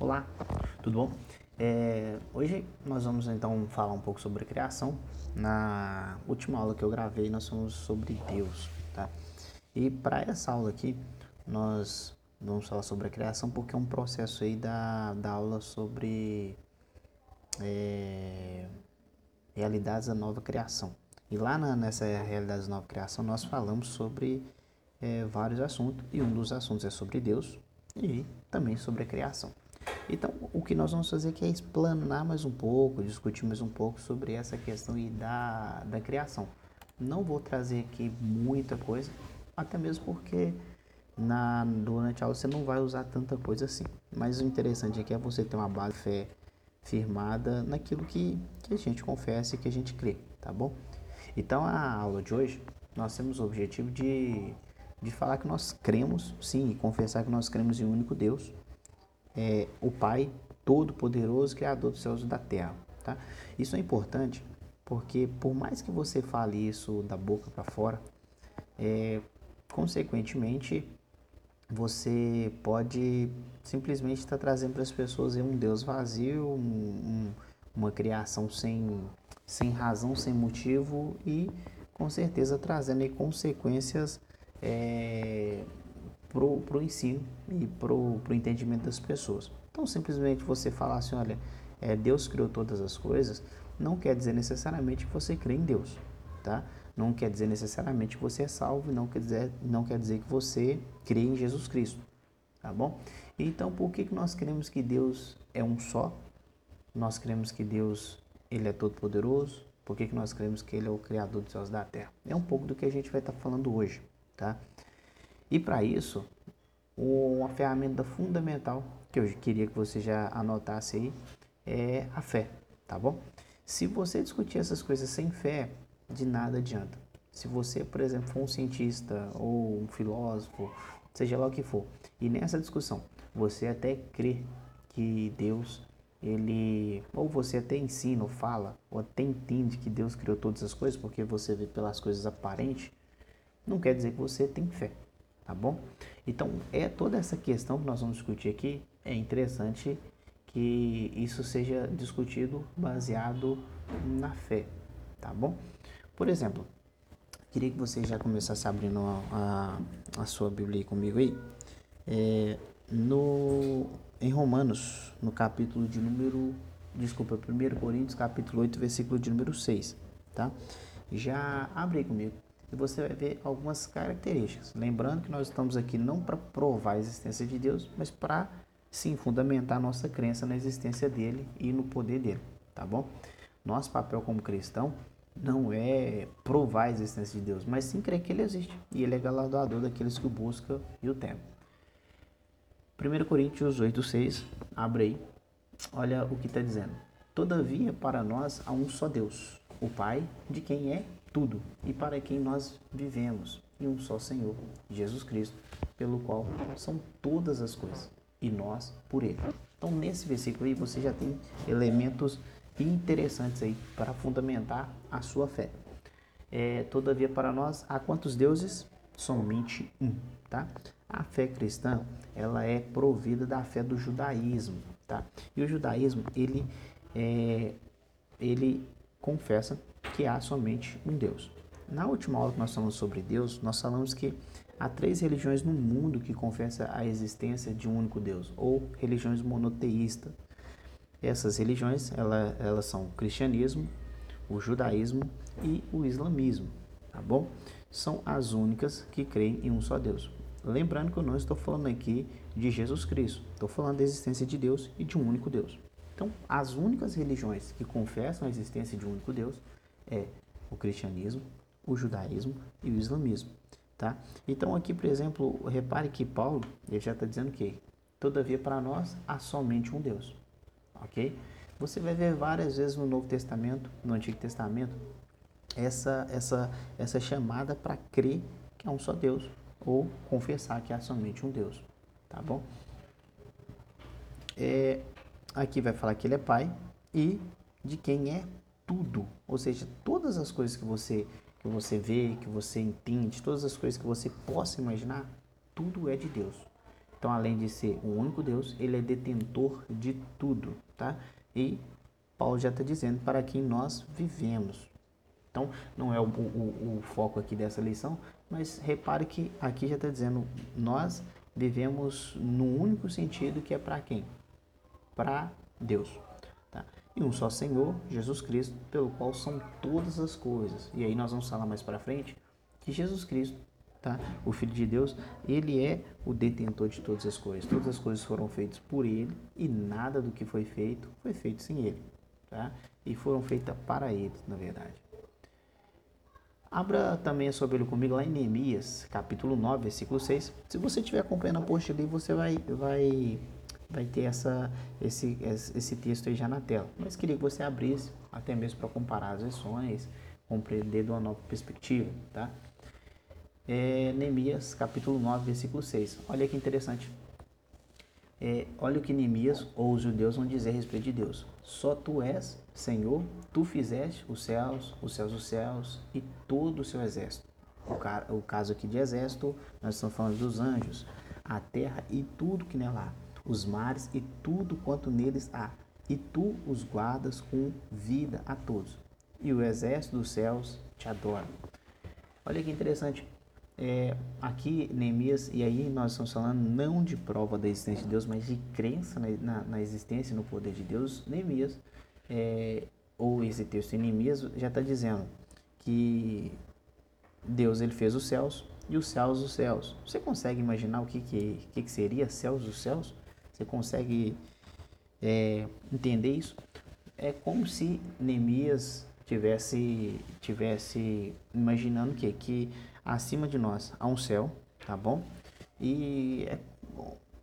Olá, tudo bom? É, hoje nós vamos então falar um pouco sobre criação. Na última aula que eu gravei, nós falamos sobre Deus, tá? E para essa aula aqui, nós vamos falar sobre a criação porque é um processo aí da, da aula sobre é, realidades da nova criação. E lá na, nessa realidades da nova criação, nós falamos sobre é, vários assuntos e um dos assuntos é sobre Deus e também sobre a criação. Então, o que nós vamos fazer aqui é explanar mais um pouco, discutir mais um pouco sobre essa questão e da, da criação. Não vou trazer aqui muita coisa, até mesmo porque na, durante a aula você não vai usar tanta coisa assim. Mas o interessante aqui é você ter uma base de fé firmada naquilo que, que a gente confessa e que a gente crê, tá bom? Então, a aula de hoje, nós temos o objetivo de, de falar que nós cremos, sim, e confessar que nós cremos em um único Deus, é, o Pai Todo-Poderoso, Criador dos céus e da terra. Tá? Isso é importante porque, por mais que você fale isso da boca para fora, é, consequentemente, você pode simplesmente estar tá trazendo para as pessoas um Deus vazio, um, um, uma criação sem, sem razão, sem motivo e, com certeza, trazendo consequências. É, para o ensino e para o entendimento das pessoas. Então, simplesmente você falar assim, olha, é, Deus criou todas as coisas, não quer dizer necessariamente que você crê em Deus, tá? Não quer dizer necessariamente que você é salvo, não quer dizer, não quer dizer que você crê em Jesus Cristo, tá bom? Então, por que, que nós cremos que Deus é um só? Nós cremos que Deus ele é todo poderoso? Por que, que nós cremos que Ele é o Criador dos céus da terra? É um pouco do que a gente vai estar falando hoje, tá? E para isso, uma ferramenta fundamental que eu queria que você já anotasse aí é a fé, tá bom? Se você discutir essas coisas sem fé, de nada adianta. Se você, por exemplo, for um cientista ou um filósofo, seja lá o que for, e nessa discussão você até crê que Deus, ele, ou você até ensina ou fala, ou até entende que Deus criou todas as coisas, porque você vê pelas coisas aparentes, não quer dizer que você tem fé tá bom? Então, é toda essa questão que nós vamos discutir aqui, é interessante que isso seja discutido baseado na fé, tá bom? Por exemplo, queria que você já começasse abrindo a, a, a sua Bíblia comigo aí. É, no, em Romanos, no capítulo de número, desculpa, 1 Coríntios, capítulo 8, versículo de número 6, tá? Já abre aí comigo e você vai ver algumas características. Lembrando que nós estamos aqui não para provar a existência de Deus, mas para sim fundamentar nossa crença na existência dele e no poder dele, tá bom? Nosso papel como cristão não é provar a existência de Deus, mas sim crer que ele existe e ele é galardoador daqueles que o buscam e o temem. 1 Coríntios 8, 6, abre aí, olha o que está dizendo. Todavia, para nós há um só Deus, o Pai, de quem é tudo e para quem nós vivemos, e um só Senhor, Jesus Cristo, pelo qual são todas as coisas, e nós por Ele. Então, nesse versículo aí, você já tem elementos interessantes aí para fundamentar a sua fé. É, todavia, para nós, há quantos deuses? Somente um, tá? A fé cristã, ela é provida da fé do judaísmo, tá? E o judaísmo, ele, é, ele confessa que há somente um Deus. Na última aula que nós falamos sobre Deus, nós falamos que há três religiões no mundo que confessam a existência de um único Deus, ou religiões monoteístas. Essas religiões, elas, elas são o cristianismo, o judaísmo e o islamismo, tá bom? São as únicas que creem em um só Deus. Lembrando que eu não estou falando aqui de Jesus Cristo, estou falando da existência de Deus e de um único Deus. Então, as únicas religiões que confessam a existência de um único Deus é o cristianismo, o judaísmo e o islamismo. Tá? Então aqui, por exemplo, repare que Paulo ele já está dizendo que todavia para nós há somente um Deus. Ok? Você vai ver várias vezes no Novo Testamento, no Antigo Testamento, essa, essa, essa chamada para crer que há um só Deus ou confessar que há somente um Deus. Tá bom? É, aqui vai falar que ele é pai e de quem é tudo, ou seja, todas as coisas que você que você vê, que você entende, todas as coisas que você possa imaginar, tudo é de Deus. Então, além de ser o único Deus, ele é detentor de tudo, tá? E Paulo já está dizendo para quem nós vivemos. Então, não é o, o, o foco aqui dessa lição, mas repare que aqui já está dizendo, nós vivemos no único sentido que é para quem? Para Deus. E um só Senhor, Jesus Cristo, pelo qual são todas as coisas. E aí nós vamos falar mais para frente que Jesus Cristo, tá? o Filho de Deus, ele é o detentor de todas as coisas. Todas as coisas foram feitas por ele e nada do que foi feito foi feito sem ele. Tá? E foram feitas para ele, na verdade. Abra também a sua Bíblia comigo lá em Neemias, capítulo 9, versículo 6. Se você estiver acompanhando a post ali, você vai, vai, vai ter essa, esse, esse texto aí já na tela. Mas queria que você abrisse, até mesmo para comparar as lições, compreender de uma nova perspectiva, tá? É, Neemias, capítulo 9, versículo 6. Olha que interessante. É, olha o que Neemias ou os judeus vão dizer a respeito de Deus. Só tu és Senhor, tu fizeste os céus, os céus dos céus e todo o seu exército. O, ca o caso aqui de exército, nós estamos falando dos anjos, a terra e tudo que nela há, os mares e tudo quanto neles há, e tu os guardas com vida a todos. E o exército dos céus te adora. Olha que interessante. É, aqui, Neemias, e aí nós estamos falando não de prova da existência de Deus, mas de crença na, na, na existência e no poder de Deus. Neemias é, ou esse texto em já está dizendo que Deus ele fez os céus e os céus os céus. Você consegue imaginar o que, que, que, que seria céus dos céus? Você consegue é, entender isso? É como se Neemias tivesse, tivesse imaginando que, que acima de nós há um céu, tá bom? E é,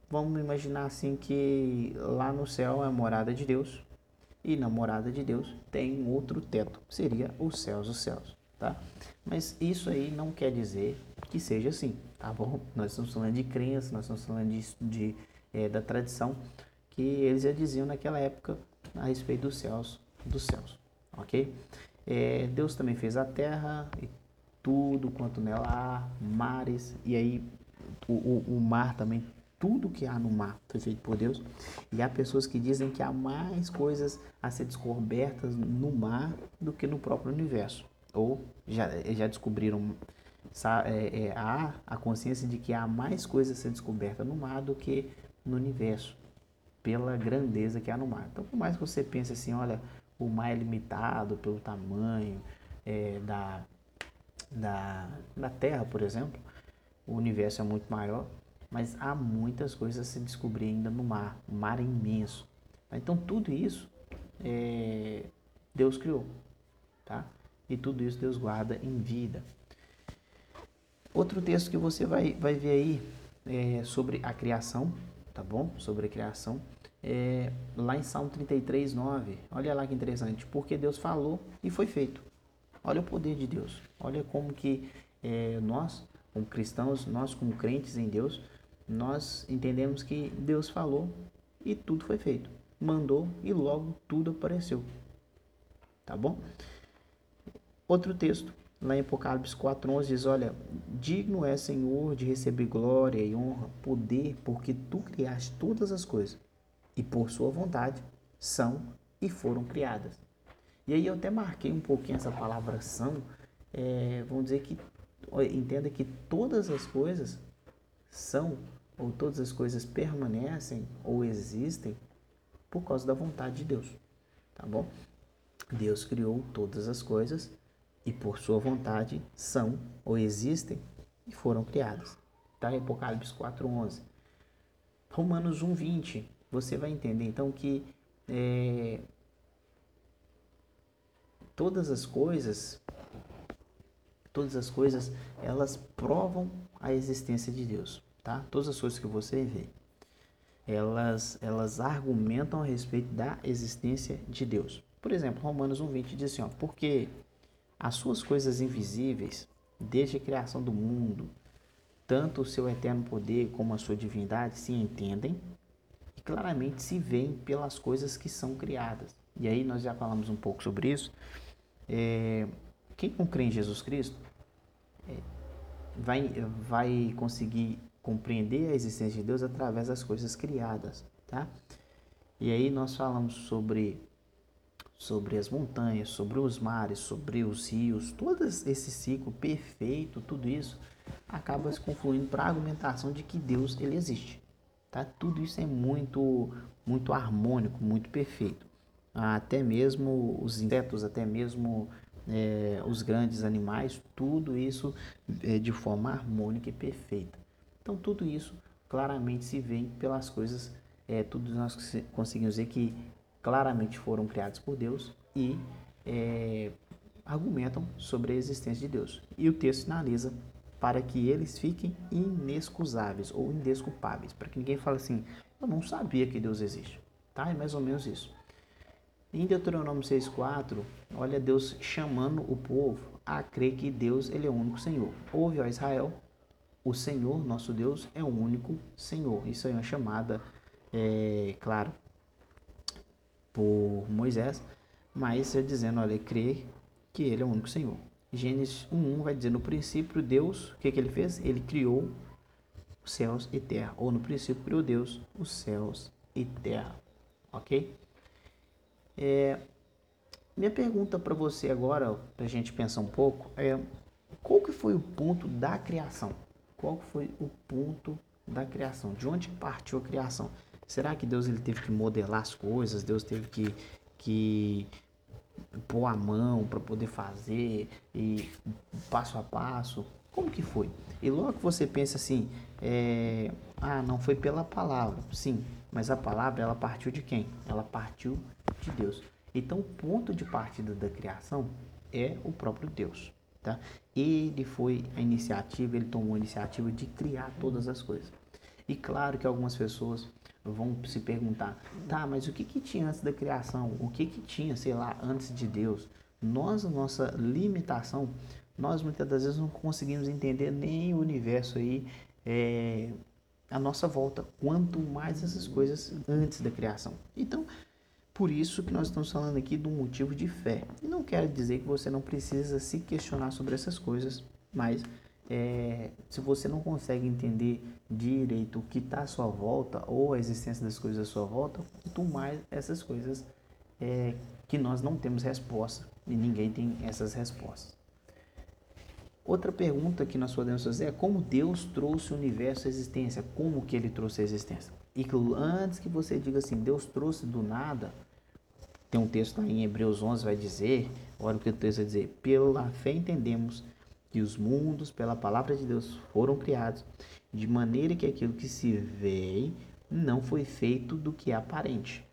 vamos imaginar assim que lá no céu é a morada de Deus e na morada de Deus tem outro teto, seria os céus os céus, tá? Mas isso aí não quer dizer que seja assim, tá bom? Nós estamos falando de crença, nós estamos falando de, de é, da tradição que eles já diziam naquela época a respeito dos céus, dos céus, ok? É, Deus também fez a terra e tudo quanto nela há, mares, e aí o, o, o mar também tudo que há no mar foi feito por Deus. E há pessoas que dizem que há mais coisas a ser descobertas no mar do que no próprio universo. Ou já, já descobriram, é, é, há a consciência de que há mais coisas a ser descobertas no mar do que no universo, pela grandeza que há no mar. Então, por mais que você pense assim, olha, o mar é limitado pelo tamanho é, da, da, da Terra, por exemplo, o universo é muito maior, mas há muitas coisas a se descobrir ainda no mar. O mar é imenso. Então tudo isso é, Deus criou, tá? E tudo isso Deus guarda em vida. Outro texto que você vai, vai ver aí é sobre a criação, tá bom? Sobre a criação. É, lá em Salmo 33, 9. Olha lá que interessante. Porque Deus falou e foi feito. Olha o poder de Deus. Olha como que é, nós, como cristãos, nós como crentes em Deus, nós entendemos que Deus falou e tudo foi feito. Mandou e logo tudo apareceu. Tá bom? Outro texto, lá em Apocalipse 4:11 diz: "Olha, digno é Senhor de receber glória e honra, poder, porque tu criaste todas as coisas e por sua vontade são e foram criadas." E aí eu até marquei um pouquinho essa palavra são, é, vamos dizer que entenda que todas as coisas são ou todas as coisas permanecem ou existem por causa da vontade de Deus, tá bom? Deus criou todas as coisas e por sua vontade são ou existem e foram criadas. Tá? Apocalipse 4:11. Romanos 1:20. Você vai entender então que é, todas as coisas todas as coisas elas provam a existência de Deus tá? Todas as coisas que você vê, elas, elas argumentam a respeito da existência de Deus. Por exemplo, Romanos 1,20 diz assim, ó, porque as suas coisas invisíveis, desde a criação do mundo, tanto o seu eterno poder como a sua divindade se entendem e claramente se veem pelas coisas que são criadas. E aí nós já falamos um pouco sobre isso. É, quem não crê em Jesus Cristo é, vai, vai conseguir compreender a existência de Deus através das coisas criadas, tá? E aí nós falamos sobre sobre as montanhas, sobre os mares, sobre os rios, todo esse ciclo perfeito, tudo isso acaba se confluindo para a argumentação de que Deus ele existe, tá? Tudo isso é muito muito harmônico, muito perfeito. Até mesmo os insetos, até mesmo é, os grandes animais, tudo isso é de forma harmônica e perfeita. Então tudo isso claramente se vê pelas coisas, é, tudo nós conseguimos ver que claramente foram criados por Deus e é, argumentam sobre a existência de Deus. E o texto finaliza para que eles fiquem inexcusáveis ou indesculpáveis, para que ninguém fale assim, eu não sabia que Deus existe. Tá? É mais ou menos isso. Em Deuteronômio 6,4, olha Deus chamando o povo a crer que Deus ele é o único Senhor. Ouve, ó Israel, o Senhor, nosso Deus, é o único Senhor. Isso é uma chamada, é, claro, por Moisés, mas é dizendo, olha, crer que ele é o único Senhor. Gênesis 1.1 vai dizer, no princípio Deus, o que, que ele fez? Ele criou os céus e terra. Ou no princípio criou Deus os céus e terra. Ok? É, minha pergunta para você agora, para a gente pensar um pouco, é qual que foi o ponto da criação? Qual foi o ponto da criação? De onde partiu a criação? Será que Deus ele teve que modelar as coisas? Deus teve que, que pôr a mão para poder fazer e passo a passo? Como que foi? E logo você pensa assim, é, ah, não foi pela palavra. Sim, mas a palavra ela partiu de quem? Ela partiu de Deus. Então, o ponto de partida da criação é o próprio Deus. Tá? Ele foi a iniciativa, ele tomou a iniciativa de criar todas as coisas. E claro que algumas pessoas vão se perguntar, tá, mas o que, que tinha antes da criação? O que, que tinha, sei lá, antes de Deus? Nós, nossa limitação, nós muitas das vezes não conseguimos entender nem o universo aí é, nossa volta, quanto mais essas coisas antes da criação. Então, por isso que nós estamos falando aqui do motivo de fé. E não quero dizer que você não precisa se questionar sobre essas coisas, mas é, se você não consegue entender direito o que está à sua volta ou a existência das coisas à sua volta, quanto mais essas coisas é, que nós não temos resposta e ninguém tem essas respostas. Outra pergunta que nós podemos fazer é como Deus trouxe o universo à existência, como que ele trouxe a existência. E que antes que você diga assim, Deus trouxe do nada, tem um texto lá em Hebreus 11 vai dizer, olha o que o texto vai dizer, pela fé entendemos que os mundos pela palavra de Deus foram criados, de maneira que aquilo que se vê não foi feito do que é aparente.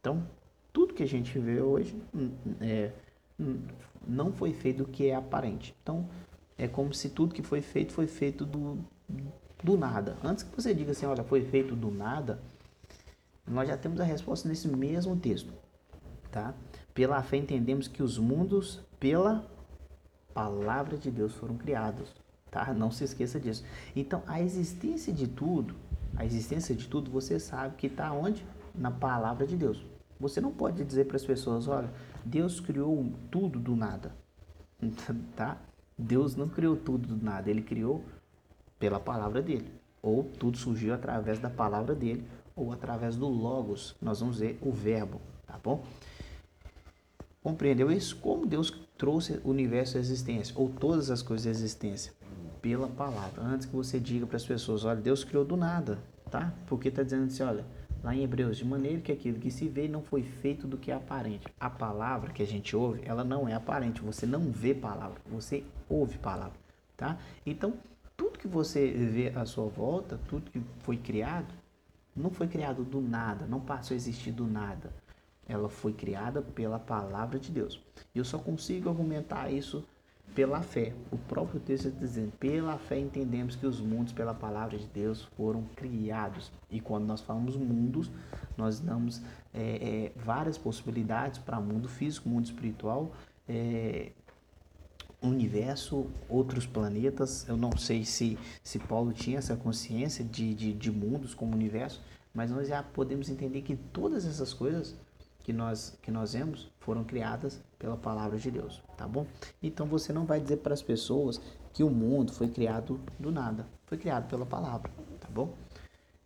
Então, tudo que a gente vê hoje hum, é, hum, não foi feito do que é aparente. Então, é como se tudo que foi feito foi feito do, do nada. Antes que você diga assim, olha, foi feito do nada, nós já temos a resposta nesse mesmo texto, tá? Pela fé entendemos que os mundos pela palavra de Deus foram criados, tá? Não se esqueça disso. Então, a existência de tudo, a existência de tudo, você sabe que está onde? Na palavra de Deus. Você não pode dizer para as pessoas, olha, Deus criou tudo do nada, tá? Deus não criou tudo do nada, ele criou pela palavra dele. Ou tudo surgiu através da palavra dele, ou através do Logos. Nós vamos ver o verbo, tá bom? Compreendeu isso? Como Deus trouxe o universo à existência, ou todas as coisas à existência? Pela palavra. Antes que você diga para as pessoas, olha, Deus criou do nada, tá? Porque está dizendo assim, olha, lá em Hebreus, de maneira que aquilo que se vê não foi feito do que é aparente. A palavra que a gente ouve, ela não é aparente. Você não vê palavra, você ouve palavra, tá? Então, tudo que você vê à sua volta, tudo que foi criado, não foi criado do nada, não passou a existir do nada. Ela foi criada pela palavra de Deus. E eu só consigo argumentar isso pela fé. O próprio texto está dizendo: pela fé entendemos que os mundos, pela palavra de Deus, foram criados. E quando nós falamos mundos, nós damos é, é, várias possibilidades para mundo físico, mundo espiritual, é, universo, outros planetas. Eu não sei se, se Paulo tinha essa consciência de, de, de mundos como universo, mas nós já podemos entender que todas essas coisas que nós, que nós vemos foram criadas pela palavra de Deus, tá bom? Então você não vai dizer para as pessoas que o mundo foi criado do nada, foi criado pela palavra, tá bom?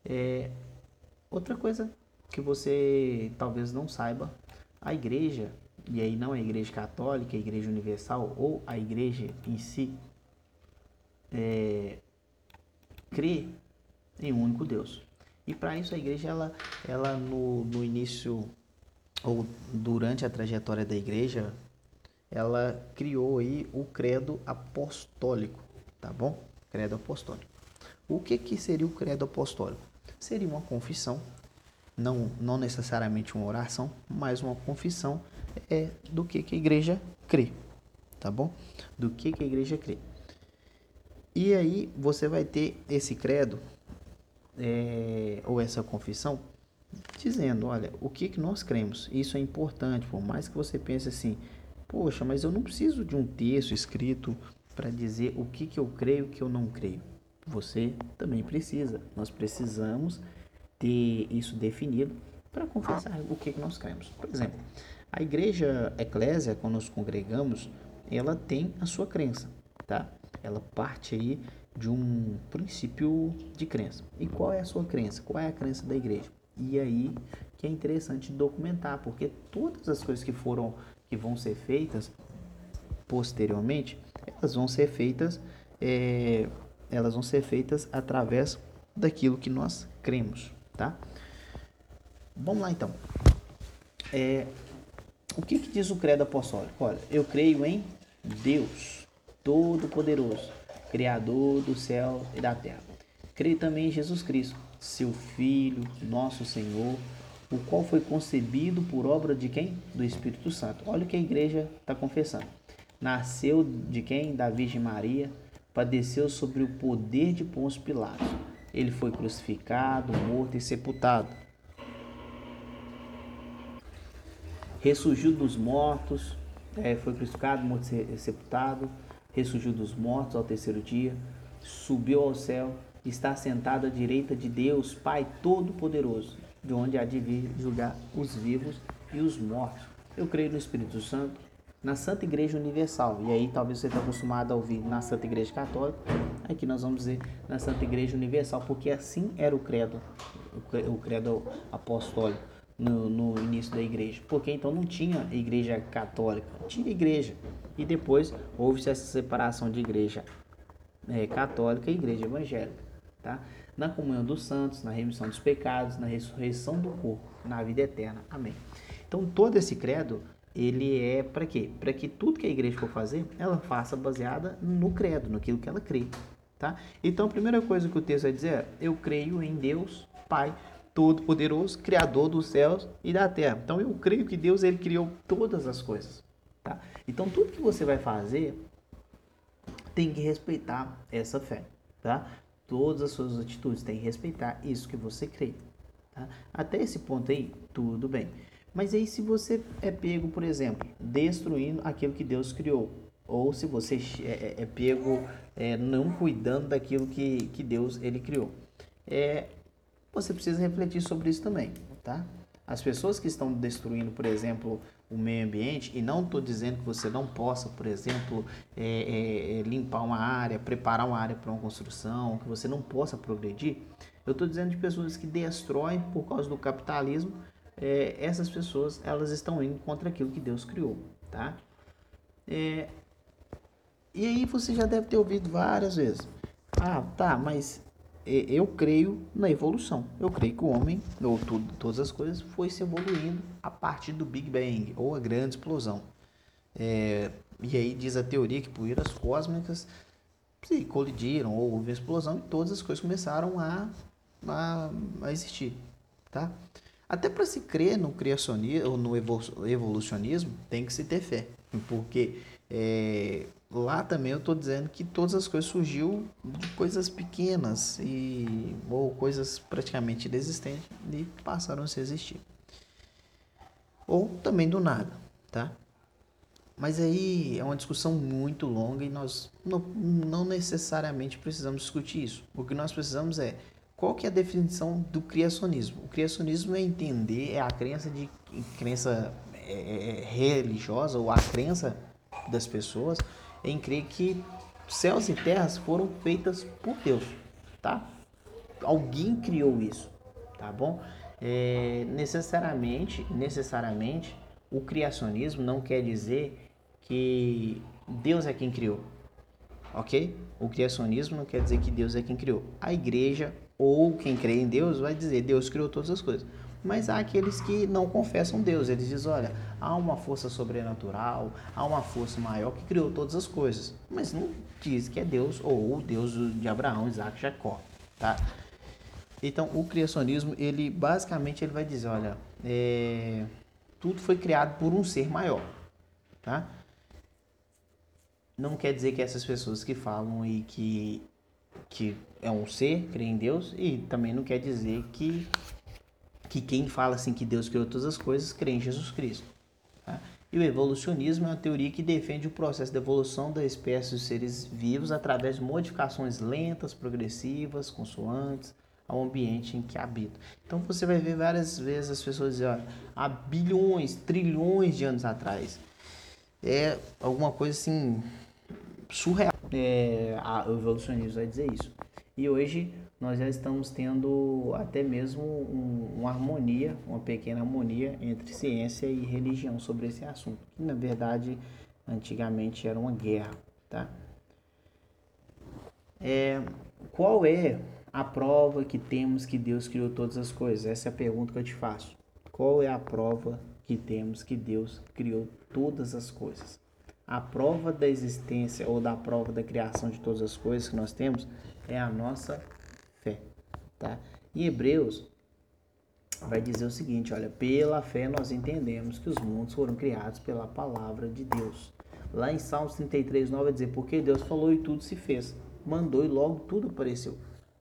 É, outra coisa que você talvez não saiba, a igreja, e aí não a igreja católica, a igreja universal ou a igreja em si, é, crê em um único Deus. E para isso a igreja, ela, ela no, no início ou durante a trajetória da igreja, ela criou aí o credo apostólico, tá bom? Credo apostólico. O que, que seria o credo apostólico? Seria uma confissão, não, não necessariamente uma oração, mas uma confissão é do que, que a igreja crê, tá bom? Do que, que a igreja crê. E aí você vai ter esse credo é, ou essa confissão dizendo, olha, o que, que nós cremos. Isso é importante, por mais que você pense assim, poxa, mas eu não preciso de um texto escrito para dizer o que, que eu creio e o que eu não creio. Você também precisa. Nós precisamos ter isso definido para confessar o que, que nós cremos. Por exemplo, a igreja eclésia, quando nos congregamos, ela tem a sua crença, tá? Ela parte aí de um princípio de crença. E qual é a sua crença? Qual é a crença da igreja? E aí que é interessante documentar, porque todas as coisas que foram que vão ser feitas posteriormente, elas vão ser feitas é, elas vão ser feitas através daquilo que nós cremos, tá? Vamos lá então. É, o que, que diz o credo apostólico? Olha, eu creio em Deus Todo-Poderoso, Criador do céu e da terra. Creio também em Jesus Cristo, seu Filho, nosso Senhor, o qual foi concebido por obra de quem? Do Espírito Santo. Olha o que a igreja está confessando. Nasceu de quem? Da Virgem Maria, padeceu sobre o poder de Pôncio Pilatos. Ele foi crucificado, morto e sepultado. Ressurgiu dos mortos, é, foi crucificado, morto e sepultado, ressurgiu dos mortos ao terceiro dia, subiu ao céu, está sentado à direita de Deus, Pai Todo-Poderoso, de onde há de vir julgar os vivos e os mortos. Eu creio no Espírito Santo, na Santa Igreja Universal. E aí talvez você está acostumado a ouvir na Santa Igreja Católica, aqui nós vamos dizer na Santa Igreja Universal, porque assim era o credo, o credo apostólico no, no início da igreja. Porque então não tinha igreja católica, tinha igreja. E depois houve-se essa separação de igreja é, católica e igreja evangélica tá? Na comunhão dos santos, na remissão dos pecados, na ressurreição do corpo, na vida eterna. Amém. Então, todo esse credo, ele é para quê? Para que tudo que a igreja for fazer, ela faça baseada no credo, naquilo que ela crê, tá? Então, a primeira coisa que o texto vai dizer é: eu creio em Deus, Pai Todo-Poderoso, Criador dos céus e da terra. Então, eu creio que Deus ele criou todas as coisas, tá? Então, tudo que você vai fazer tem que respeitar essa fé, tá? Todas as suas atitudes, tem que respeitar isso que você crê. Tá? Até esse ponto aí, tudo bem. Mas aí se você é pego, por exemplo, destruindo aquilo que Deus criou, ou se você é, é, é pego é, não cuidando daquilo que, que Deus ele criou, é, você precisa refletir sobre isso também, tá? As pessoas que estão destruindo, por exemplo, o meio ambiente, e não estou dizendo que você não possa, por exemplo, é, é, é, limpar uma área, preparar uma área para uma construção, que você não possa progredir. Eu estou dizendo de pessoas que destroem por causa do capitalismo. É, essas pessoas elas estão indo contra aquilo que Deus criou, tá? É, e aí você já deve ter ouvido várias vezes. Ah, tá, mas eu creio na evolução. Eu creio que o homem, ou tudo, todas as coisas, foi se evoluindo a partir do Big Bang, ou a grande explosão. É, e aí diz a teoria que poeiras cósmicas se colidiram, ou houve explosão, e todas as coisas começaram a, a, a existir. Tá? Até para se crer no criacionismo, ou no evolucionismo, tem que se ter fé. Porque é, lá também eu estou dizendo que todas as coisas surgiu de coisas pequenas e ou coisas praticamente inexistentes e passaram a se existir. Ou também do nada, tá? Mas aí é uma discussão muito longa e nós não, não necessariamente precisamos discutir isso. O que nós precisamos é qual que é a definição do criacionismo? O criacionismo é entender, é a crença de crença é, é, é, religiosa ou a crença das pessoas em crer que céus e terras foram feitas por Deus, tá? Alguém criou isso, tá bom? É, necessariamente, necessariamente, o criacionismo não quer dizer que Deus é quem criou, ok? O criacionismo não quer dizer que Deus é quem criou. A igreja ou quem crê em Deus vai dizer Deus criou todas as coisas. Mas há aqueles que não confessam Deus. Eles dizem, olha, há uma força sobrenatural, há uma força maior que criou todas as coisas. Mas não diz que é Deus ou o Deus de Abraão, Isaac, Jacó, tá? Então, o criacionismo, ele basicamente ele vai dizer, olha, é, tudo foi criado por um ser maior, tá? Não quer dizer que essas pessoas que falam e que que é um ser, crê em Deus, e também não quer dizer que, que quem fala assim que Deus criou todas as coisas crê em Jesus Cristo. Tá? E o evolucionismo é uma teoria que defende o processo de evolução da espécie dos seres vivos através de modificações lentas, progressivas, consoantes ao ambiente em que habitam. Então você vai ver várias vezes as pessoas dizendo, olha, há bilhões, trilhões de anos atrás. É alguma coisa assim surreal. É, a, o evolucionismo vai dizer isso. E hoje nós já estamos tendo até mesmo um, uma harmonia, uma pequena harmonia entre ciência e religião sobre esse assunto, que na verdade antigamente era uma guerra, tá? É, qual é a prova que temos que Deus criou todas as coisas? Essa é a pergunta que eu te faço. Qual é a prova que temos que Deus criou todas as coisas? A prova da existência ou da prova da criação de todas as coisas que nós temos é a nossa tá? Em Hebreus vai dizer o seguinte, olha, pela fé nós entendemos que os mundos foram criados pela palavra de Deus. Lá em Salmos 33, 9 vai dizer, porque Deus falou e tudo se fez. Mandou e logo tudo apareceu,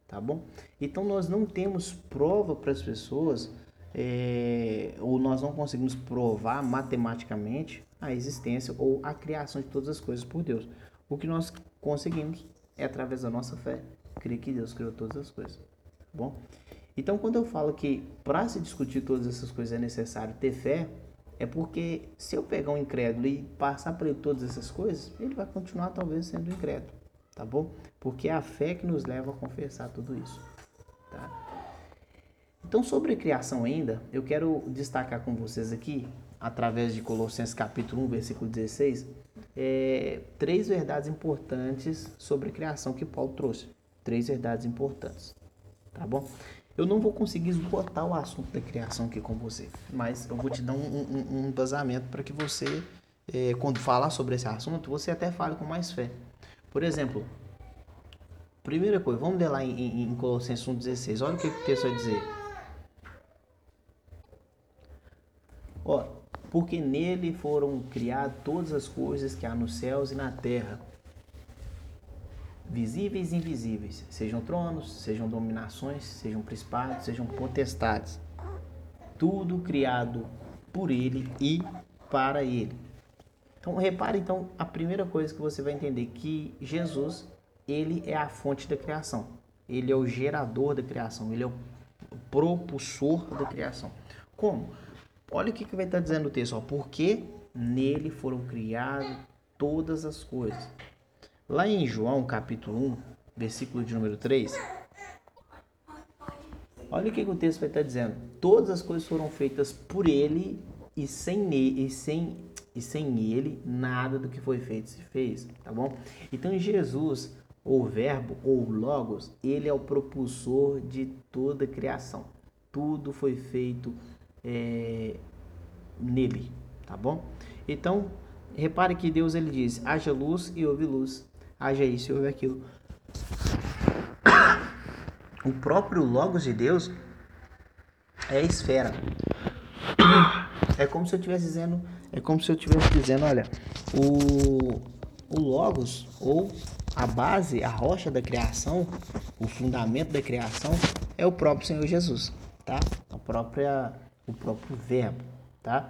tá bom? Então nós não temos prova para as pessoas, é, ou nós não conseguimos provar matematicamente a existência ou a criação de todas as coisas por Deus. O que nós conseguimos é através da nossa fé, crer que Deus criou todas as coisas. Bom? Então, quando eu falo que para se discutir todas essas coisas é necessário ter fé, é porque se eu pegar um incrédulo e passar por ele todas essas coisas, ele vai continuar talvez sendo incrédulo, tá bom? Porque é a fé que nos leva a confessar tudo isso, tá? Então, sobre a criação ainda, eu quero destacar com vocês aqui através de Colossenses capítulo 1, versículo 16, é, três verdades importantes sobre a criação que Paulo trouxe. Três verdades importantes, tá bom? Eu não vou conseguir esgotar o assunto da criação aqui com você, mas eu vou te dar um, um, um embasamento para que você, é, quando falar sobre esse assunto, você até fale com mais fé. Por exemplo, primeira coisa, vamos ler lá em, em, em Colossenses 1,16. Olha o que o texto vai dizer. Ó, porque nele foram criadas todas as coisas que há nos céus e na terra, visíveis e invisíveis, sejam tronos, sejam dominações, sejam principados, sejam potestades. Tudo criado por ele e para ele. Então, repare então a primeira coisa que você vai entender que Jesus, ele é a fonte da criação. Ele é o gerador da criação, ele é o propulsor da criação. Como? Olha o que, que vai estar dizendo o texto, ó, porque nele foram criadas todas as coisas. Lá em João capítulo 1, versículo de número 3, olha o que, o texto vai estar dizendo. Todas as coisas foram feitas por ele e sem, e sem, e sem ele nada do que foi feito se fez, tá bom? Então Jesus, ou verbo, ou logos, ele é o propulsor de toda a criação. Tudo foi feito é, nele, tá bom? Então, repare que Deus ele diz: haja luz e houve luz, haja isso e houve aquilo. O próprio Logos de Deus é a esfera. É como se eu estivesse dizendo, é como se eu estivesse dizendo, olha, o, o Logos ou a base, a rocha da criação, o fundamento da criação é o próprio Senhor Jesus, tá? A própria o próprio verbo, tá?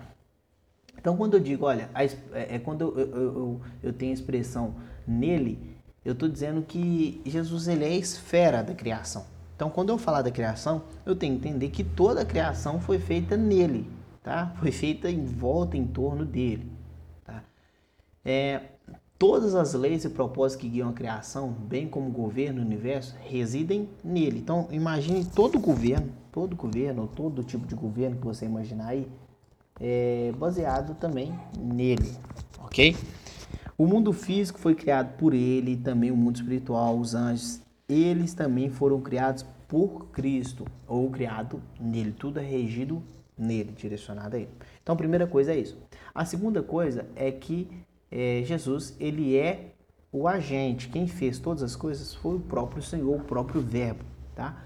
Então, quando eu digo, olha, é, é quando eu, eu, eu, eu tenho a expressão nele, eu estou dizendo que Jesus ele é a esfera da criação, Então, quando eu falar da criação, eu tenho que entender que toda a criação foi feita nele, tá? Foi feita em volta, em torno dele, tá? É, todas as leis e propósitos que guiam a criação, bem como o governo, o universo, residem nele. Então, imagine todo governo, todo governo, todo tipo de governo que você imaginar aí, é baseado também nele, ok? O mundo físico foi criado por ele, também o mundo espiritual, os anjos, eles também foram criados por Cristo, ou criado nele, tudo é regido nele, direcionado a ele. Então a primeira coisa é isso. A segunda coisa é que é, Jesus, ele é o agente, quem fez todas as coisas foi o próprio Senhor, o próprio Verbo, tá?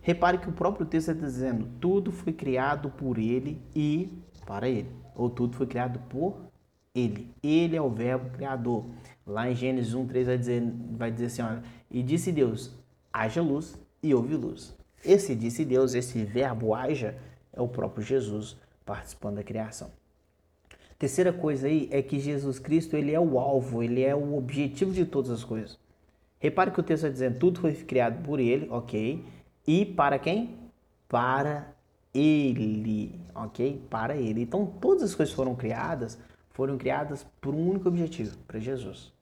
Repare que o próprio texto está dizendo, tudo foi criado por ele e para ele, ou tudo foi criado por ele. Ele é o verbo criador. Lá em Gênesis 1, 3 vai dizer, vai dizer assim, olha, e disse Deus, haja luz e houve luz. Esse disse Deus, esse verbo haja, é o próprio Jesus participando da criação. Terceira coisa aí é que Jesus Cristo ele é o alvo, ele é o objetivo de todas as coisas. Repare que o texto está dizendo tudo foi criado por ele, ok? E para quem? Para ele, ok? Para ele. Então todas as coisas foram criadas, foram criadas por um único objetivo, para Jesus.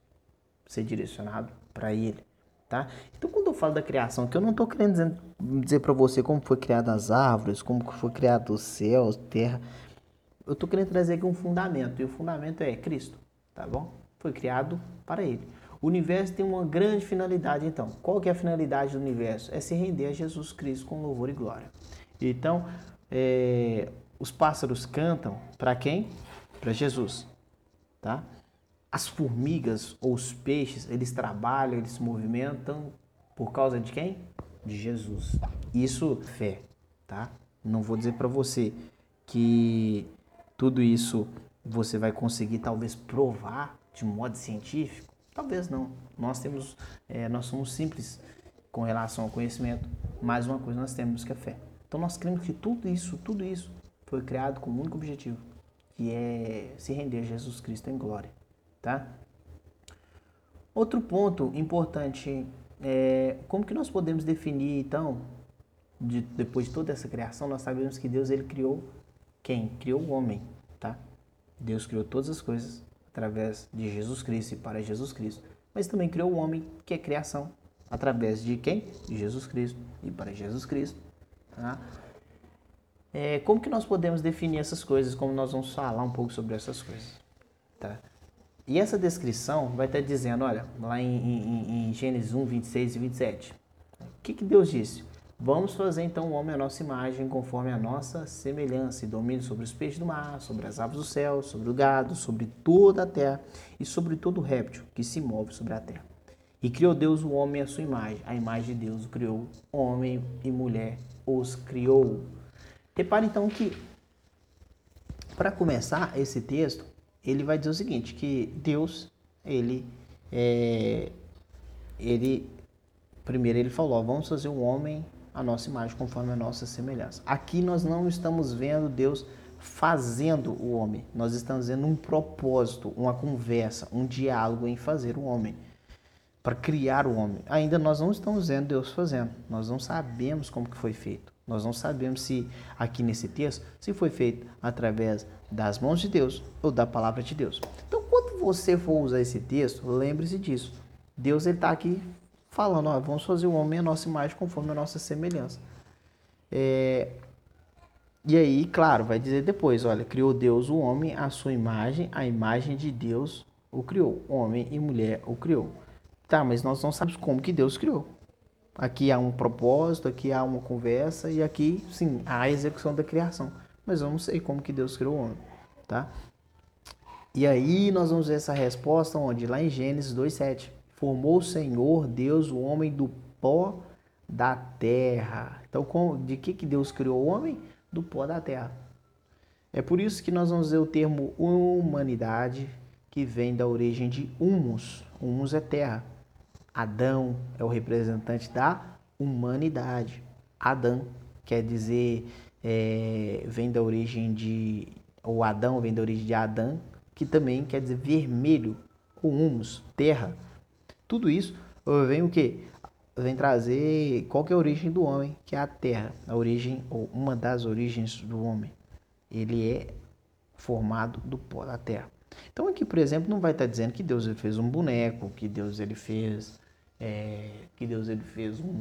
Ser direcionado para ele. Tá? Então, quando eu falo da criação, que eu não estou querendo dizer, dizer para você como foi criada as árvores, como foi criado os céus, terra. Eu estou querendo trazer aqui um fundamento, e o fundamento é Cristo, tá bom? Foi criado para Ele. O universo tem uma grande finalidade, então. Qual que é a finalidade do universo? É se render a Jesus Cristo com louvor e glória. Então, é, os pássaros cantam para quem? Para Jesus, tá? As formigas ou os peixes, eles trabalham, eles se movimentam por causa de quem? De Jesus. Isso fé, tá? Não vou dizer para você que tudo isso você vai conseguir talvez provar de modo científico. Talvez não. Nós temos, é, nós somos simples com relação ao conhecimento. Mais uma coisa nós temos que é fé. Então nós cremos que tudo isso, tudo isso foi criado com um único objetivo, que é se render a Jesus Cristo em glória tá? Outro ponto importante é como que nós podemos definir então, de, depois de toda essa criação, nós sabemos que Deus ele criou quem? Criou o homem, tá? Deus criou todas as coisas através de Jesus Cristo e para Jesus Cristo, mas também criou o homem, que é criação, através de quem? De Jesus Cristo e para Jesus Cristo, tá? É, como que nós podemos definir essas coisas? Como nós vamos falar um pouco sobre essas coisas, tá? E essa descrição vai estar dizendo, olha, lá em, em, em Gênesis 1, 26 e 27. O que, que Deus disse? Vamos fazer então o homem a nossa imagem, conforme a nossa semelhança, e domine sobre os peixes do mar, sobre as aves do céu, sobre o gado, sobre toda a terra e sobre todo réptil que se move sobre a terra. E criou Deus o homem à sua imagem, a imagem de Deus o criou, homem e mulher os criou. Repare então que, para começar esse texto, ele vai dizer o seguinte, que Deus, ele, é, ele, primeiro ele falou, vamos fazer um homem a nossa imagem conforme a nossa semelhança. Aqui nós não estamos vendo Deus fazendo o homem, nós estamos vendo um propósito, uma conversa, um diálogo em fazer o homem, para criar o homem. Ainda nós não estamos vendo Deus fazendo, nós não sabemos como que foi feito. Nós não sabemos se aqui nesse texto se foi feito através das mãos de Deus ou da palavra de Deus. Então, quando você for usar esse texto, lembre-se disso. Deus está aqui falando, ó, vamos fazer o homem a nossa imagem conforme a nossa semelhança. É... E aí, claro, vai dizer depois, olha, criou Deus o homem à sua imagem, a imagem de Deus o criou. Homem e mulher o criou. Tá, mas nós não sabemos como que Deus criou. Aqui há um propósito, aqui há uma conversa e aqui, sim, há a execução da criação mas eu não sei como que Deus criou o homem, tá? E aí nós vamos ver essa resposta onde? Lá em Gênesis 2:7. Formou o Senhor Deus o homem do pó da terra. Então, de que que Deus criou o homem? Do pó da terra. É por isso que nós vamos ver o termo humanidade, que vem da origem de humus. Humus é terra. Adão é o representante da humanidade. Adão quer dizer é, vem da origem de. O Adão vem da origem de Adão, que também quer dizer vermelho, humus, terra. Tudo isso vem o que? vem trazer qual que é a origem do homem, que é a terra. A origem, ou uma das origens do homem. Ele é formado do pó da terra. Então aqui, por exemplo, não vai estar dizendo que Deus ele fez um boneco, que Deus ele fez é, que Deus ele fez um,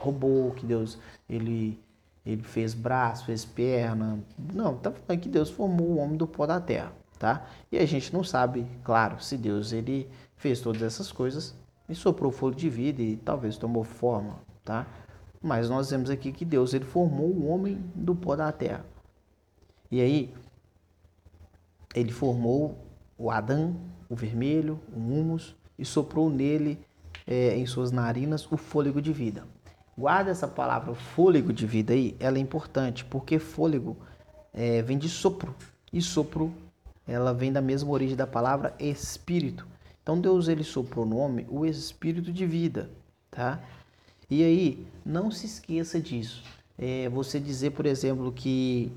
robô, que Deus ele ele fez braço, fez perna. Não, tá falando que Deus formou o homem do pó da terra, tá? E a gente não sabe, claro, se Deus ele fez todas essas coisas e soprou fogo de vida e talvez tomou forma, tá? Mas nós vemos aqui que Deus ele formou o homem do pó da terra. E aí ele formou o Adão, o vermelho, o humus, e soprou nele, é, em suas narinas, o fôlego de vida. Guarda essa palavra fôlego de vida aí, ela é importante, porque fôlego é, vem de sopro, e sopro ela vem da mesma origem da palavra espírito. Então Deus ele soprou no homem o espírito de vida, tá? E aí, não se esqueça disso. É, você dizer, por exemplo, que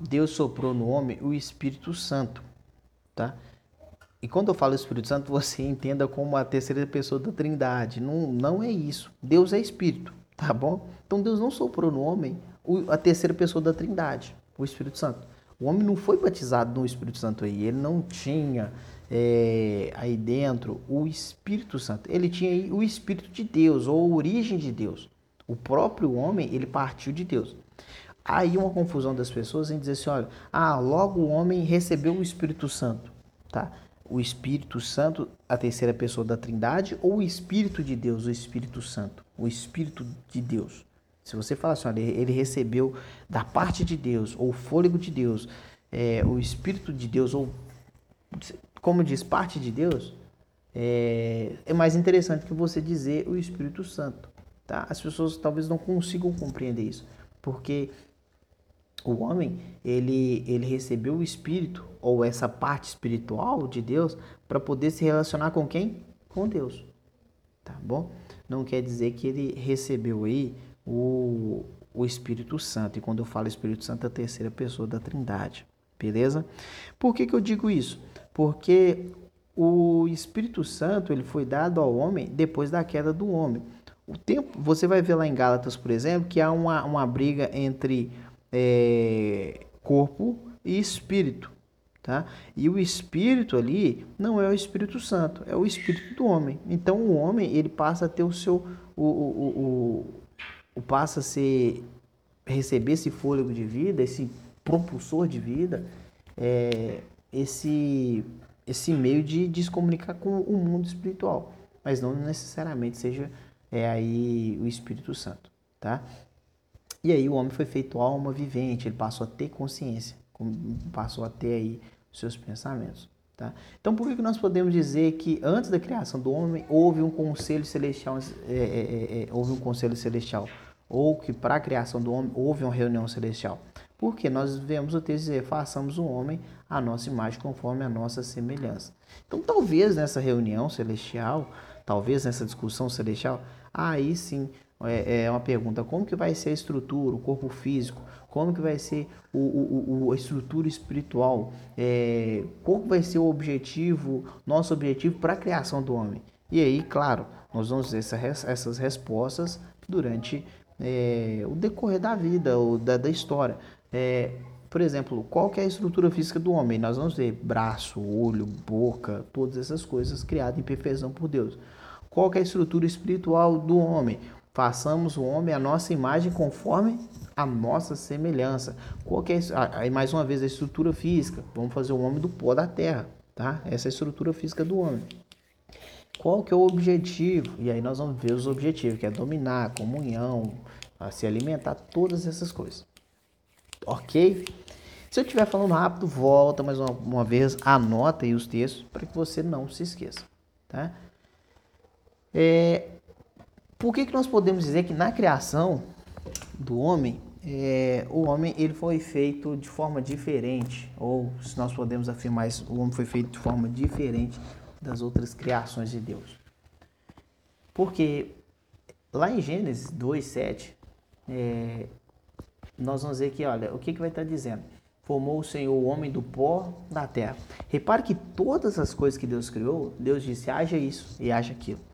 Deus soprou no homem o Espírito Santo, tá? E quando eu falo Espírito Santo, você entenda como a terceira pessoa da Trindade. Não, não é isso. Deus é Espírito, tá bom? Então Deus não soprou no homem a terceira pessoa da Trindade, o Espírito Santo. O homem não foi batizado no Espírito Santo aí. Ele não tinha é, aí dentro o Espírito Santo. Ele tinha o Espírito de Deus, ou a origem de Deus. O próprio homem, ele partiu de Deus. Aí uma confusão das pessoas em dizer assim, olha, ah, logo o homem recebeu o Espírito Santo, tá? O Espírito Santo, a terceira pessoa da Trindade, ou o Espírito de Deus, o Espírito Santo, o Espírito de Deus. Se você falar assim, olha, ele recebeu da parte de Deus, ou o fôlego de Deus, é, o Espírito de Deus, ou como diz, parte de Deus, é, é mais interessante que você dizer o Espírito Santo. Tá? As pessoas talvez não consigam compreender isso, porque o homem ele, ele recebeu o espírito ou essa parte espiritual de Deus para poder se relacionar com quem? Com Deus. Tá bom? Não quer dizer que ele recebeu aí o, o Espírito Santo. E quando eu falo Espírito Santo, é a terceira pessoa da Trindade. Beleza? Por que, que eu digo isso? Porque o Espírito Santo ele foi dado ao homem depois da queda do homem. O tempo, você vai ver lá em Gálatas, por exemplo, que há uma, uma briga entre é, corpo e espírito. Tá? E o espírito ali não é o Espírito Santo, é o espírito do homem. Então o homem ele passa a ter o seu o, o, o, o passa a ser receber esse fôlego de vida, esse propulsor de vida, é, esse esse meio de, de se comunicar com o mundo espiritual, mas não necessariamente seja é aí o Espírito Santo, tá? E aí o homem foi feito alma vivente, ele passou a ter consciência, passou a ter aí os seus pensamentos. Tá? Então por que nós podemos dizer que antes da criação do homem houve um conselho celestial, é, é, é, é houve um conselho celestial, ou que para a criação do homem houve uma reunião celestial? Porque nós vemos o texto dizer, façamos o homem a nossa imagem conforme a nossa semelhança. Então talvez nessa reunião celestial, talvez nessa discussão celestial, aí sim é, é uma pergunta, como que vai ser a estrutura, o corpo físico, como que vai ser o, o, o a estrutura espiritual, é, qual vai ser o objetivo, nosso objetivo para a criação do homem. E aí, claro, nós vamos ver essa, essas respostas durante é, o decorrer da vida, ou da, da história. É, por exemplo, qual que é a estrutura física do homem? Nós vamos ver braço, olho, boca, todas essas coisas criadas em perfeição por Deus. Qual que é a estrutura espiritual do homem? Façamos o homem a nossa imagem conforme a nossa semelhança. Qual é aí mais uma vez a estrutura física? Vamos fazer o homem do pó da terra, tá? Essa é a estrutura física do homem. Qual que é o objetivo? E aí nós vamos ver os objetivos, que é dominar, comunhão, se alimentar, todas essas coisas. Ok? Se eu estiver falando rápido, volta mais uma, uma vez, anota aí os textos para que você não se esqueça, tá? É, por que, que nós podemos dizer que na criação do homem, é, o homem ele foi feito de forma diferente, ou se nós podemos afirmar isso, o homem foi feito de forma diferente das outras criações de Deus? Porque lá em Gênesis 2, 7, é, nós vamos ver que, olha, o que, que vai estar dizendo? Formou o Senhor o homem do pó da terra. Repare que todas as coisas que Deus criou, Deus disse, haja isso e haja aquilo.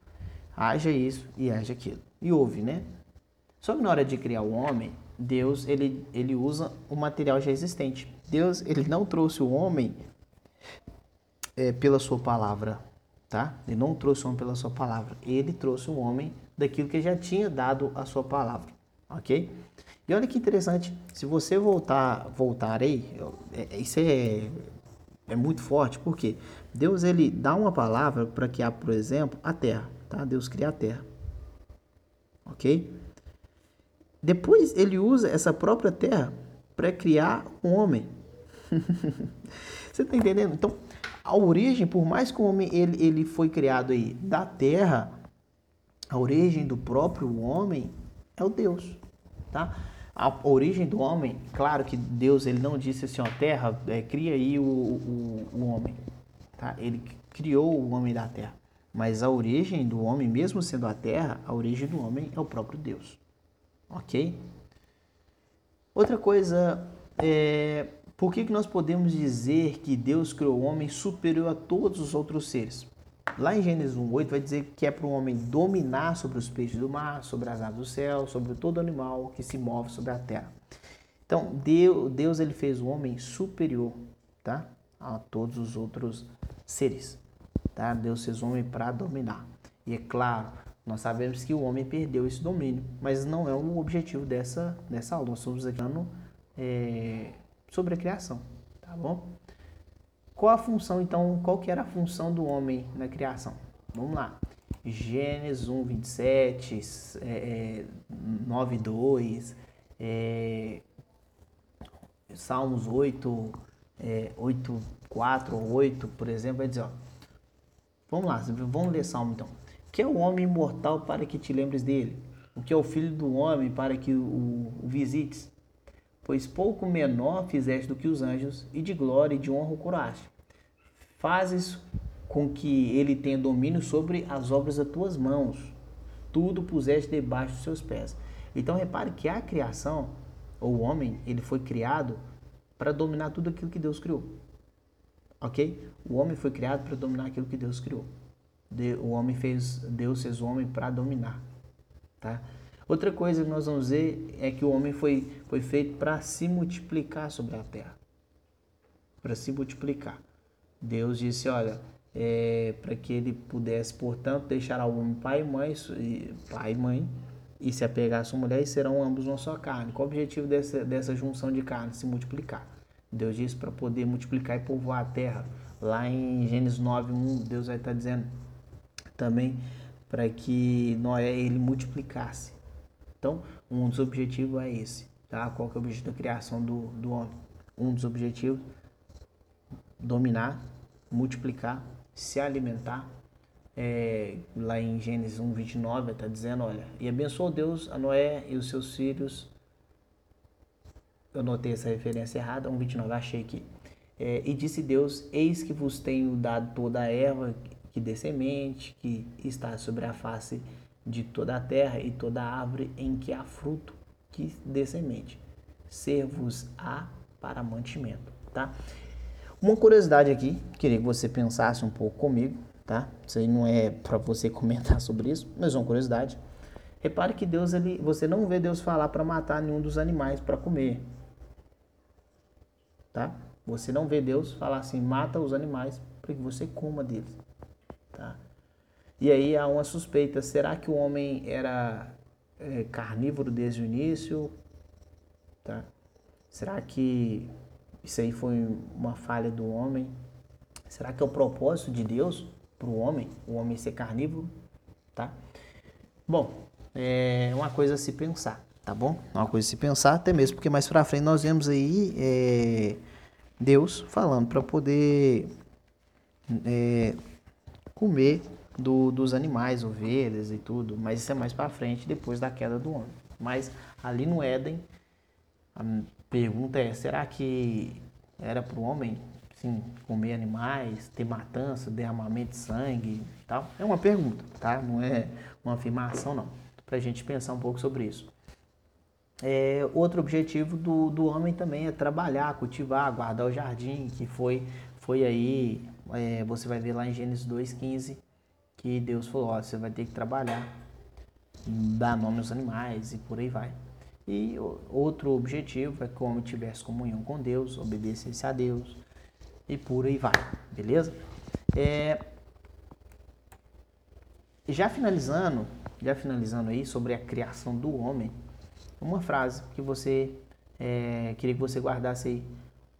Haja isso e haja aquilo. E houve, né? Só que na hora de criar o homem, Deus ele, ele usa o material já existente. Deus ele não trouxe o homem é, pela sua palavra, tá? Ele não trouxe o homem pela sua palavra. Ele trouxe o homem daquilo que já tinha dado a sua palavra, ok? E olha que interessante, se você voltar, voltar aí, é, isso é, é muito forte, porque Deus ele dá uma palavra para criar, por exemplo, a terra, tá? Deus cria a terra, ok? Depois ele usa essa própria terra para criar um homem. Você está entendendo? Então, a origem, por mais que o homem ele, ele foi criado aí da terra, a origem do próprio homem é o Deus, tá? A origem do homem, claro que Deus ele não disse assim, ó, terra, é, cria aí o, o, o homem, tá? Ele criou o homem da terra, mas a origem do homem, mesmo sendo a terra, a origem do homem é o próprio Deus, ok? Outra coisa é, por que, que nós podemos dizer que Deus criou o homem superior a todos os outros seres? Lá em Gênesis 1,8 vai dizer que é para o homem dominar sobre os peixes do mar, sobre as aves do céu, sobre todo animal que se move sobre a terra. Então, Deus, Deus ele fez o homem superior tá? a todos os outros seres. Tá? Deus fez o homem para dominar. E é claro, nós sabemos que o homem perdeu esse domínio, mas não é o objetivo dessa, dessa aula. Nós estamos aqui é, sobre a criação, tá bom? Qual a função, então, qual que era a função do homem na criação? Vamos lá. Gênesis 1, 27, é, é, 9, 2, é, Salmos 8, é, 8, 4 ou 8, por exemplo, vai dizer, ó, vamos lá, vamos ler Salmo então. Que é o homem imortal para que te lembres dele? O que é o filho do homem para que o, o visites? pois pouco menor fizeste do que os anjos, e de glória e de honra o curaste. Fazes com que ele tenha domínio sobre as obras das tuas mãos. Tudo puseste debaixo dos seus pés. Então repare que a criação, ou o homem, ele foi criado para dominar tudo aquilo que Deus criou. Ok? O homem foi criado para dominar aquilo que Deus criou. O homem fez, Deus fez o homem para dominar. Tá? Outra coisa que nós vamos ver é que o homem foi, foi feito para se multiplicar sobre a terra. Para se multiplicar. Deus disse, olha, é, para que ele pudesse, portanto, deixar ao homem pai e mãe, pai e mãe, e se apegar à sua mulher, e serão ambos uma só carne. Qual o objetivo dessa, dessa junção de carne? Se multiplicar. Deus disse para poder multiplicar e povoar a terra. Lá em Gênesis 9, 1, Deus vai estar dizendo também para que Noé ele multiplicasse. Então, um dos objetivos é esse, tá? Qual que é o objetivo da criação do, do homem? Um dos objetivos, dominar, multiplicar, se alimentar. É, lá em Gênesis 1, 29, está dizendo, olha, e abençoou Deus a Noé e os seus filhos. Eu notei essa referência errada, 1, 29, achei aqui. É, e disse Deus, eis que vos tenho dado toda a erva que dê semente, que está sobre a face de toda a terra e toda árvore em que há fruto que dê semente. Ser-vos-á para mantimento, tá? Uma curiosidade aqui, queria que você pensasse um pouco comigo, tá? Isso aí não é para você comentar sobre isso, mas é uma curiosidade. Repare que Deus, ele, você não vê Deus falar para matar nenhum dos animais para comer, tá? Você não vê Deus falar assim, mata os animais para que você coma deles, tá? E aí há uma suspeita: será que o homem era é, carnívoro desde o início? Tá? Será que isso aí foi uma falha do homem? Será que é o propósito de Deus para o homem, o homem ser carnívoro? Tá? Bom, é uma coisa a se pensar, tá bom? Uma coisa a se pensar, até mesmo porque mais para frente nós vemos aí é, Deus falando para poder é, comer do, dos animais, ovelhas e tudo, mas isso é mais para frente, depois da queda do homem. Mas ali no Éden, a pergunta é: será que era para o homem sim, comer animais, ter matança, derramamento de sangue e tal? É uma pergunta, tá? Não é uma afirmação, não. Para a gente pensar um pouco sobre isso. É, outro objetivo do, do homem também é trabalhar, cultivar, guardar o jardim, que foi, foi aí, é, você vai ver lá em Gênesis 2,15, que Deus falou, ó, você vai ter que trabalhar, dar nome aos animais e por aí vai. E outro objetivo é que o homem tivesse comunhão com Deus, obedecesse a Deus e por aí vai, beleza? É, já finalizando, já finalizando aí sobre a criação do homem, uma frase que você é, queria que você guardasse aí.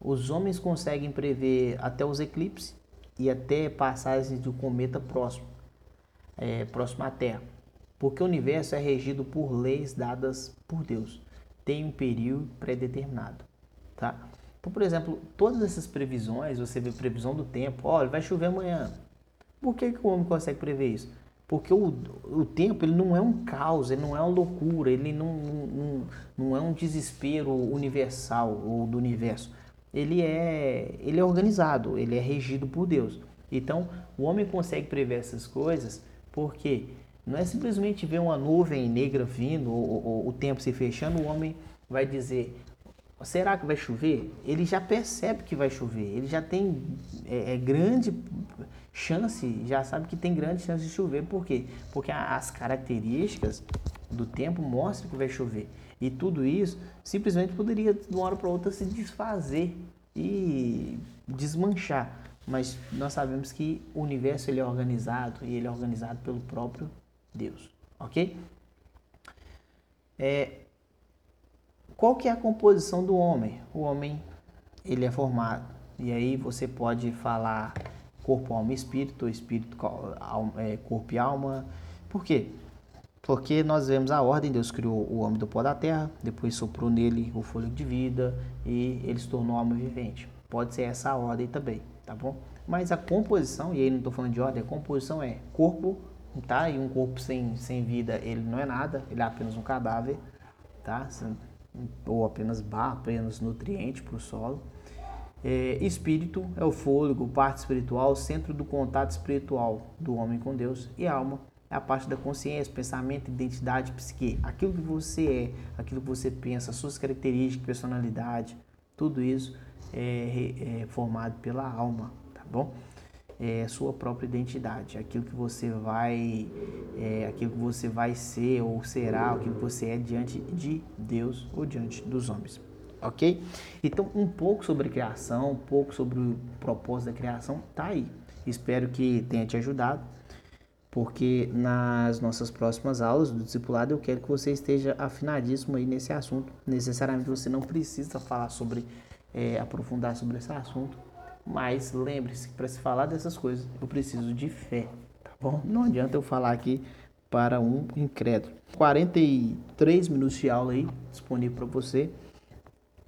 Os homens conseguem prever até os eclipses e até passagens do cometa próximo, é, próximo à Terra, porque o universo é regido por leis dadas por Deus, tem um período pré-determinado, tá? Então, por exemplo, todas essas previsões, você vê previsão do tempo, olha, vai chover amanhã. Por que, que o homem consegue prever isso? Porque o, o tempo ele não é um caos, ele não é uma loucura, ele não, não, não é um desespero universal ou do universo. Ele é, ele é organizado, ele é regido por Deus. Então, o homem consegue prever essas coisas porque não é simplesmente ver uma nuvem negra vindo ou, ou o tempo se fechando, o homem vai dizer: será que vai chover? Ele já percebe que vai chover, ele já tem é, é grande chance, já sabe que tem grande chance de chover. Por quê? Porque as características do tempo mostram que vai chover. E tudo isso simplesmente poderia de uma hora para outra se desfazer e desmanchar. Mas nós sabemos que o universo ele é organizado e ele é organizado pelo próprio Deus, ok? É, qual que é a composição do homem? O homem ele é formado e aí você pode falar corpo, alma e espírito, espírito, é, corpo e alma. Por quê? Porque nós vemos a ordem, Deus criou o homem do pó da terra, depois soprou nele o fôlego de vida e ele se tornou alma vivente. Pode ser essa a ordem também, tá bom? Mas a composição, e aí não estou falando de ordem, a composição é corpo, tá? E um corpo sem, sem vida, ele não é nada, ele é apenas um cadáver, tá? Ou apenas barro, apenas nutriente para o solo. É, espírito é o fôlego, parte espiritual, centro do contato espiritual do homem com Deus. E alma é a parte da consciência, pensamento, identidade, psique. Aquilo que você é, aquilo que você pensa, suas características, personalidade, tudo isso é, é formado pela alma, tá bom? É sua própria identidade, aquilo que você vai, é, aquilo que você vai ser ou será, aquilo que você é diante de Deus ou diante dos homens ok? Então, um pouco sobre criação, um pouco sobre o propósito da criação, tá aí. Espero que tenha te ajudado, porque nas nossas próximas aulas do discipulado eu quero que você esteja afinadíssimo aí nesse assunto. Necessariamente você não precisa falar sobre, é, aprofundar sobre esse assunto, mas lembre-se que para se falar dessas coisas eu preciso de fé, tá bom? Não adianta eu falar aqui para um incrédulo. 43 minutos de aula aí disponível para você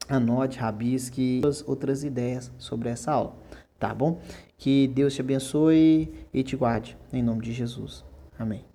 anote, rabisque outras ideias sobre essa aula, tá bom? Que Deus te abençoe e te guarde, em nome de Jesus. Amém.